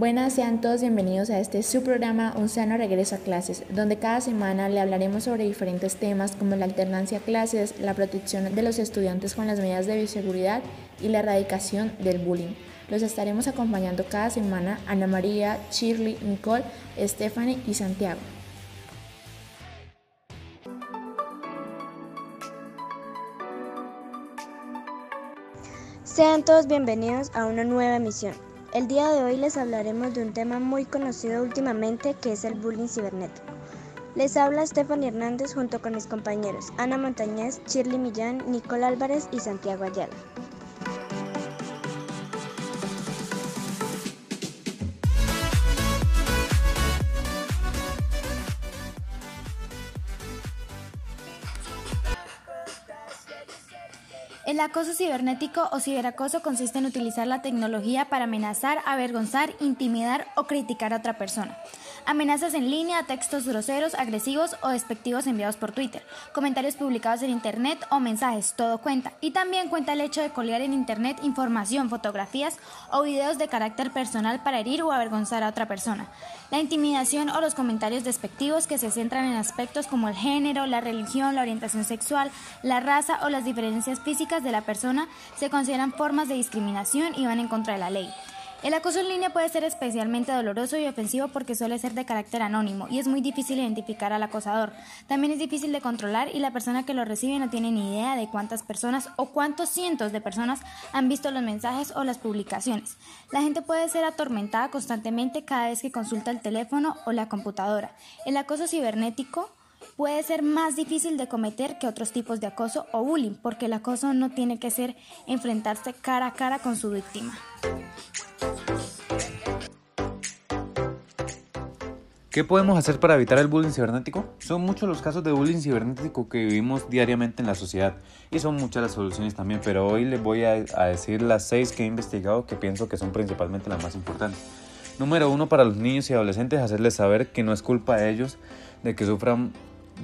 Buenas, sean todos bienvenidos a este su programa Un sano regreso a clases, donde cada semana le hablaremos sobre diferentes temas como la alternancia a clases, la protección de los estudiantes con las medidas de bioseguridad y la erradicación del bullying. Los estaremos acompañando cada semana Ana María, Shirley, Nicole, Stephanie y Santiago. Sean todos bienvenidos a una nueva emisión. El día de hoy les hablaremos de un tema muy conocido últimamente que es el bullying cibernético. Les habla Stephanie Hernández junto con mis compañeros Ana Montañez, Shirley Millán, Nicole Álvarez y Santiago Ayala. El acoso cibernético o ciberacoso consiste en utilizar la tecnología para amenazar, avergonzar, intimidar o criticar a otra persona. Amenazas en línea, textos groseros, agresivos o despectivos enviados por Twitter, comentarios publicados en Internet o mensajes, todo cuenta. Y también cuenta el hecho de colgar en Internet información, fotografías o videos de carácter personal para herir o avergonzar a otra persona. La intimidación o los comentarios despectivos que se centran en aspectos como el género, la religión, la orientación sexual, la raza o las diferencias físicas de la persona se consideran formas de discriminación y van en contra de la ley. El acoso en línea puede ser especialmente doloroso y ofensivo porque suele ser de carácter anónimo y es muy difícil identificar al acosador. También es difícil de controlar y la persona que lo recibe no tiene ni idea de cuántas personas o cuántos cientos de personas han visto los mensajes o las publicaciones. La gente puede ser atormentada constantemente cada vez que consulta el teléfono o la computadora. El acoso cibernético puede ser más difícil de cometer que otros tipos de acoso o bullying, porque el acoso no tiene que ser enfrentarse cara a cara con su víctima. ¿Qué podemos hacer para evitar el bullying cibernético? Son muchos los casos de bullying cibernético que vivimos diariamente en la sociedad y son muchas las soluciones también, pero hoy les voy a, decir las seis que he investigado que pienso que son principalmente las más importantes. Número uno, para los niños y adolescentes, hacerles saber que no es culpa de ellos de que sufran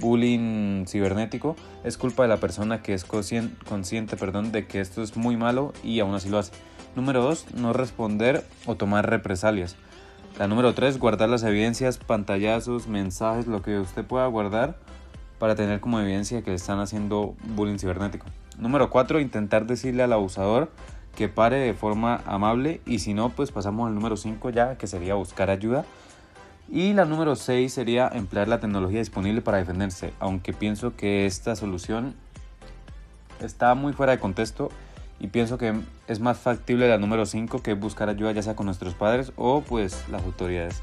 bullying cibernético, es culpa de la persona que es consciente, perdón, de que esto es muy malo y aún así lo hace. Número dos, no responder o tomar represalias. La número 3, guardar las evidencias, pantallazos, mensajes, lo que usted pueda guardar para tener como evidencia que le están haciendo bullying cibernético. Número 4, intentar decirle al abusador que pare de forma amable y si no, pues pasamos al número 5 ya, que sería buscar ayuda. Y la número 6 sería emplear la tecnología disponible para defenderse, aunque pienso que esta solución está muy fuera de contexto y pienso que es más factible la número 5 que buscar ayuda ya sea con nuestros padres o pues las autoridades.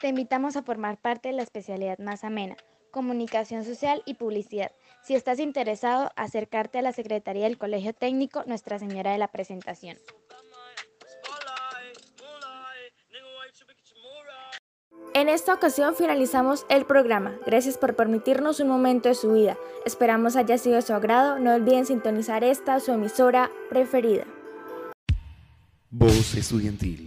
Te invitamos a formar parte de la especialidad más amena, comunicación social y publicidad. Si estás interesado, acercarte a la Secretaría del Colegio Técnico Nuestra Señora de la Presentación. En esta ocasión finalizamos el programa. Gracias por permitirnos un momento de su vida. Esperamos haya sido de su agrado. No olviden sintonizar esta su emisora preferida. Voz Estudiantil,